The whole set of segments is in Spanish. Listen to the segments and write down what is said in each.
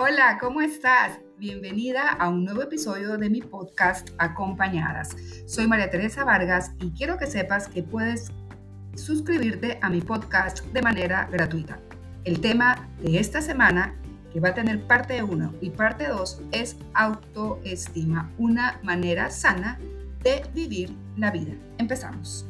Hola, ¿cómo estás? Bienvenida a un nuevo episodio de mi podcast Acompañadas. Soy María Teresa Vargas y quiero que sepas que puedes suscribirte a mi podcast de manera gratuita. El tema de esta semana, que va a tener parte 1 y parte 2, es autoestima, una manera sana de vivir la vida. Empezamos.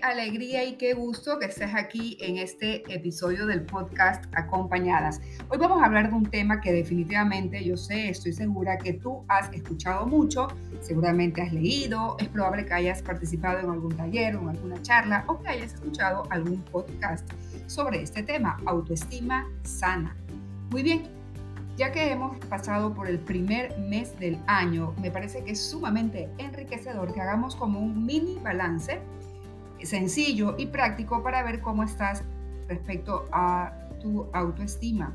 Alegría y qué gusto que estés aquí en este episodio del podcast Acompañadas. Hoy vamos a hablar de un tema que definitivamente yo sé, estoy segura que tú has escuchado mucho, seguramente has leído, es probable que hayas participado en algún taller o en alguna charla o que hayas escuchado algún podcast sobre este tema, autoestima sana. Muy bien, ya que hemos pasado por el primer mes del año, me parece que es sumamente enriquecedor que hagamos como un mini balance sencillo y práctico para ver cómo estás respecto a tu autoestima,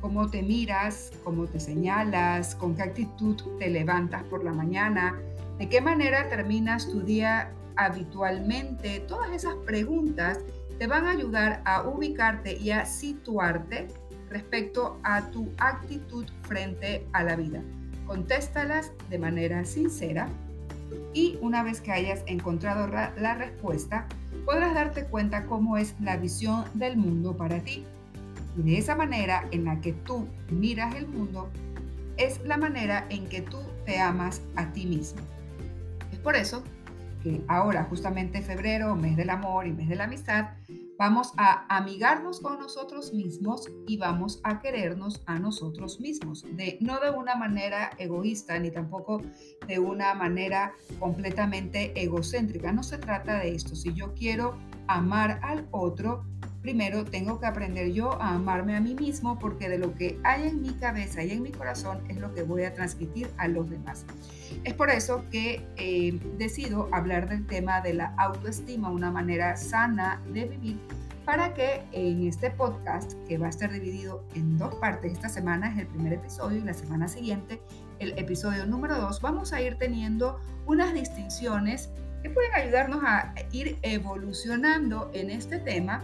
cómo te miras, cómo te señalas, con qué actitud te levantas por la mañana, de qué manera terminas tu día habitualmente. Todas esas preguntas te van a ayudar a ubicarte y a situarte respecto a tu actitud frente a la vida. Contéstalas de manera sincera y una vez que hayas encontrado la respuesta, podrás darte cuenta cómo es la visión del mundo para ti. Y de esa manera en la que tú miras el mundo, es la manera en que tú te amas a ti mismo. Es por eso que ahora, justamente febrero, mes del amor y mes de la amistad, Vamos a amigarnos con nosotros mismos y vamos a querernos a nosotros mismos, de, no de una manera egoísta ni tampoco de una manera completamente egocéntrica. No se trata de esto. Si yo quiero amar al otro, primero tengo que aprender yo a amarme a mí mismo porque de lo que hay en mi cabeza y en mi corazón es lo que voy a transmitir a los demás. Es por eso que eh, decido hablar del tema de la autoestima, una manera sana de vivir para que en este podcast, que va a estar dividido en dos partes, esta semana es el primer episodio y la semana siguiente el episodio número dos, vamos a ir teniendo unas distinciones que pueden ayudarnos a ir evolucionando en este tema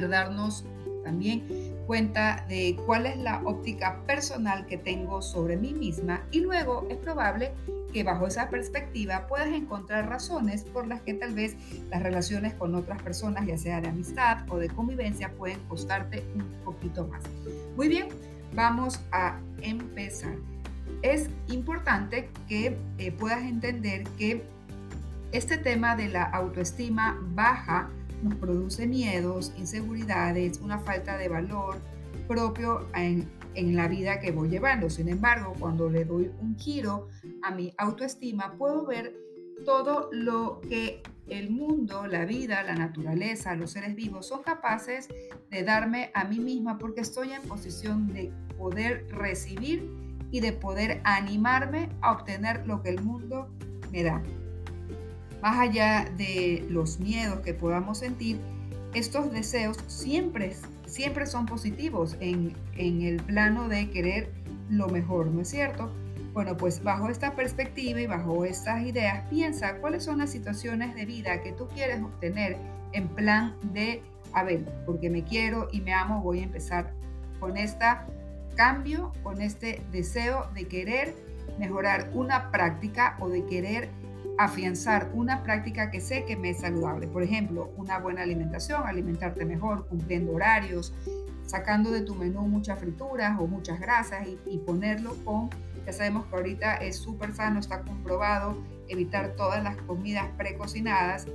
darnos también cuenta de cuál es la óptica personal que tengo sobre mí misma y luego es probable que bajo esa perspectiva puedas encontrar razones por las que tal vez las relaciones con otras personas, ya sea de amistad o de convivencia, pueden costarte un poquito más. Muy bien, vamos a empezar. Es importante que eh, puedas entender que este tema de la autoestima baja nos produce miedos, inseguridades, una falta de valor propio en, la vida que voy llevando. Sin embargo, cuando le doy un giro a mi autoestima, puedo ver todo lo que el mundo, la vida, la naturaleza, los seres vivos son capaces de darme a mí misma porque estoy en posición de poder recibir y de poder animarme a obtener lo que el mundo me da. Más allá de los miedos que podamos sentir, estos deseos siempre, siempre son positivos en, en el plano de querer lo mejor, ¿no es cierto? Bueno, pues bajo esta perspectiva y bajo estas ideas, piensa cuáles son las situaciones de vida que tú quieres obtener en plan de, a ver, porque me quiero y me amo, voy a empezar con este cambio, con este deseo de querer mejorar una práctica o de querer afianzar una práctica que sé que me es saludable. Por ejemplo, una buena alimentación, alimentarte mejor, cumpliendo horarios, sacando de tu menú muchas frituras o muchas grasas y, ponerlo con, ya sabemos que ahorita es súper sano, está comprobado, evitar todas las comidas precocinadas,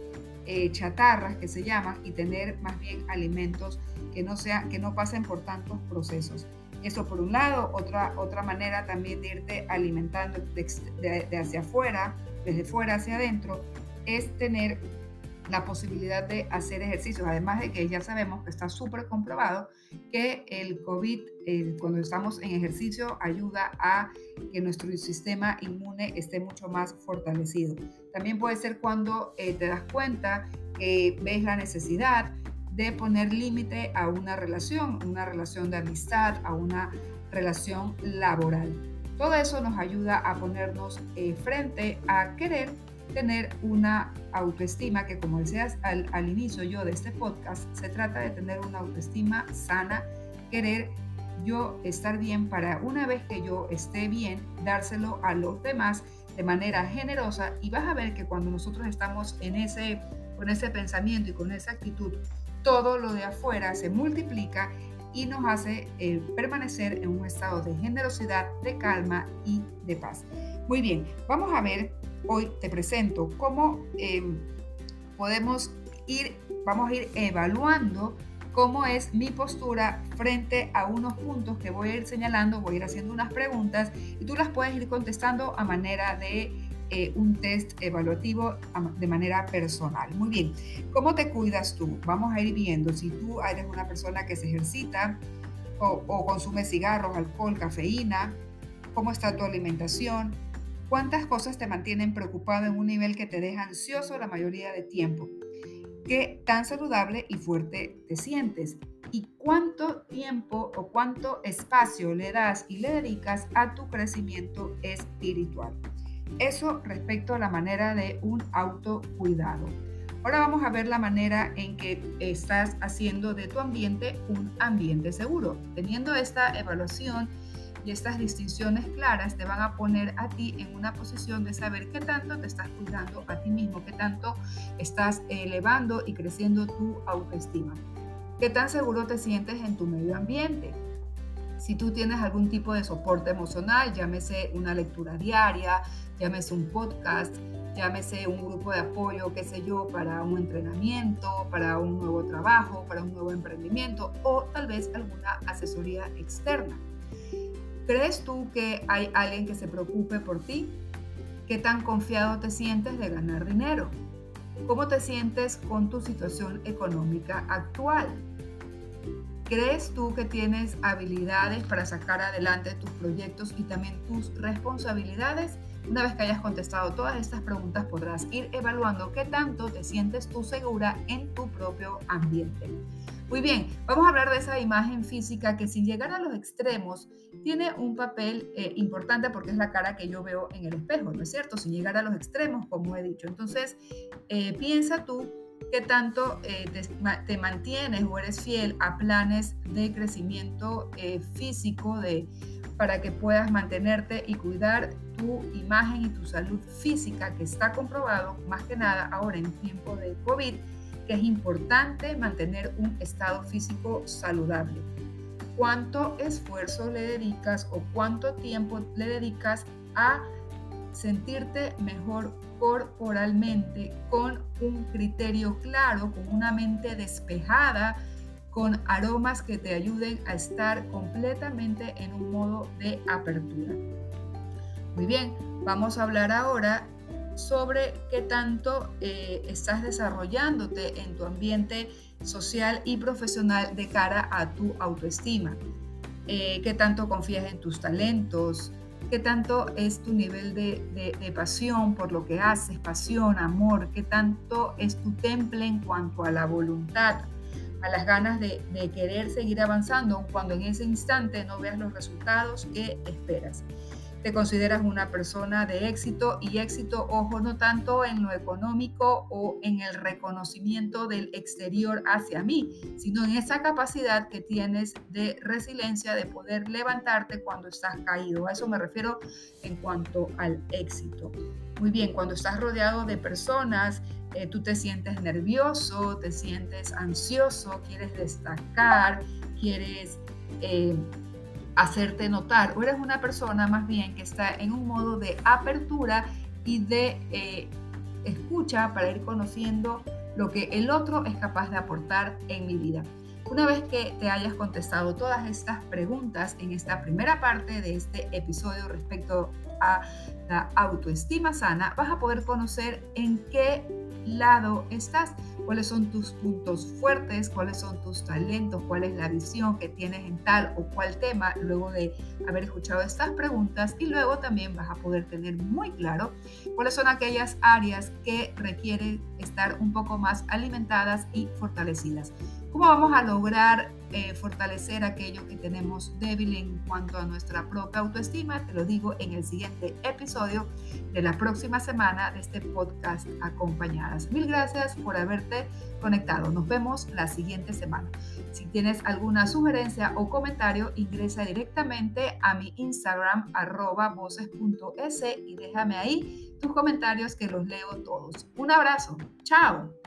eh, chatarras que se llaman, y tener más bien alimentos que no, sea, que no pasen por tantos procesos. Eso por un lado, otra, otra manera también de irte alimentando de hacia afuera, desde fuera hacia adentro, es tener la posibilidad de hacer ejercicios, además de que ya sabemos que está súper comprobado que el COVID, cuando estamos en ejercicio, ayuda a que nuestro sistema inmune esté mucho más fortalecido. También puede ser cuando eh, te das cuenta que ves la necesidad de poner límite a una relación, una relación de amistad, a una relación laboral. Todo eso nos ayuda a ponernos eh, frente a querer tener una autoestima que, como decías al, al inicio yo de este podcast, se trata de tener una autoestima sana, querer yo estar bien para una vez que yo esté bien, dárselo a los demás de manera generosa y vas a ver que cuando nosotros estamos en ese, con ese pensamiento y con esa actitud, todo lo de afuera se multiplica y nos hace eh, permanecer en un estado de generosidad, de calma y de paz. Muy bien, vamos a ver, hoy te presento cómo em, podemos ir, vamos a ir evaluando cómo es mi postura frente a unos puntos que voy a ir señalando, voy a ir haciendo unas preguntas y tú las puedes ir contestando a manera de eh, un test evaluativo de manera personal. Muy bien, ¿cómo te cuidas tú? Vamos a ir viendo si tú eres una persona que se ejercita o, o consume cigarros, alcohol, cafeína, cómo está tu alimentación, cuántas cosas te mantienen preocupado en un nivel que te deja ansioso la mayoría de tiempo, qué tan saludable y fuerte te sientes y cuánto tiempo o cuánto espacio le das y le dedicas a tu crecimiento espiritual. Eso respecto a la manera de un autocuidado. Ahora vamos a ver la manera en que estás haciendo de tu ambiente un ambiente seguro. Teniendo esta evaluación y estas distinciones claras te van a poner a ti en una posición de saber qué tanto te estás cuidando a ti mismo, qué tanto estás elevando y creciendo tu autoestima. ¿Qué tan seguro te sientes en tu medio ambiente? Si tú tienes algún tipo de soporte emocional, llámese una lectura diaria, llámese un podcast, llámese un grupo de apoyo, qué sé yo, para un entrenamiento, para un nuevo trabajo, para un nuevo emprendimiento o tal vez alguna asesoría externa. ¿Crees tú que hay alguien que se preocupe por ti? ¿Qué tan confiado te sientes de ganar dinero? ¿Cómo te sientes con tu situación económica actual? ¿Crees tú que tienes habilidades para sacar adelante tus proyectos y también tus responsabilidades? Una vez que hayas contestado todas estas preguntas podrás ir evaluando qué tanto te sientes tú segura en tu propio ambiente. Muy bien, vamos a hablar de esa imagen física que sin llegar a los extremos tiene un papel eh, importante porque es la cara que yo veo en el espejo, ¿no es cierto? Sin llegar a los extremos, como he dicho. Entonces, eh, piensa tú qué tanto eh, te, mantienes o eres fiel a planes de crecimiento eh, físico de, para que puedas mantenerte y cuidar tu imagen y tu salud física, que está comprobado más que nada ahora en tiempo de COVID, que es importante mantener un estado físico saludable. ¿Cuánto esfuerzo le dedicas o cuánto tiempo le dedicas a sentirte mejor corporalmente con un criterio claro, con una mente despejada, con aromas que te ayuden a estar completamente en un modo de apertura. Muy bien, vamos a hablar ahora sobre qué tanto eh, estás desarrollándote en tu ambiente social y profesional de cara a tu autoestima. Eh, qué tanto confías en tus talentos, qué tanto es tu nivel de, pasión por lo que haces, pasión, amor, qué tanto es tu temple en cuanto a la voluntad, a las ganas de, de querer seguir avanzando, cuando en ese instante no veas los resultados que esperas te consideras una persona de éxito y éxito, ojo, no tanto en lo económico o en el reconocimiento del exterior hacia mí, sino en esa capacidad que tienes de resiliencia, de poder levantarte cuando estás caído. A eso me refiero en cuanto al éxito. Muy bien, cuando estás rodeado de personas, eh, tú te sientes nervioso, te sientes ansioso, quieres destacar, quieres... Eh, hacerte notar o eres una persona más bien que está en un modo de apertura y de eh, escucha para ir conociendo lo que el otro es capaz de aportar en mi vida. Una vez que te hayas contestado todas estas preguntas en esta primera parte de este episodio respecto a la autoestima sana, vas a poder conocer en qué lado estás, cuáles son tus puntos fuertes, cuáles son tus talentos, cuál es la visión que tienes en tal o cual tema luego de haber escuchado estas preguntas y luego también vas a poder tener muy claro cuáles son aquellas áreas que requieren estar un poco más alimentadas y fortalecidas. ¿Cómo vamos a lograr eh, fortalecer aquello que tenemos débil en cuanto a nuestra propia autoestima? Te lo digo en el siguiente episodio de la próxima semana de este podcast Acompañadas. Mil gracias por haberte conectado. Nos vemos la siguiente semana. Si tienes alguna sugerencia o comentario, ingresa directamente a mi Instagram arroba voces.es y déjame ahí tus comentarios que los leo todos. Un abrazo. Chao.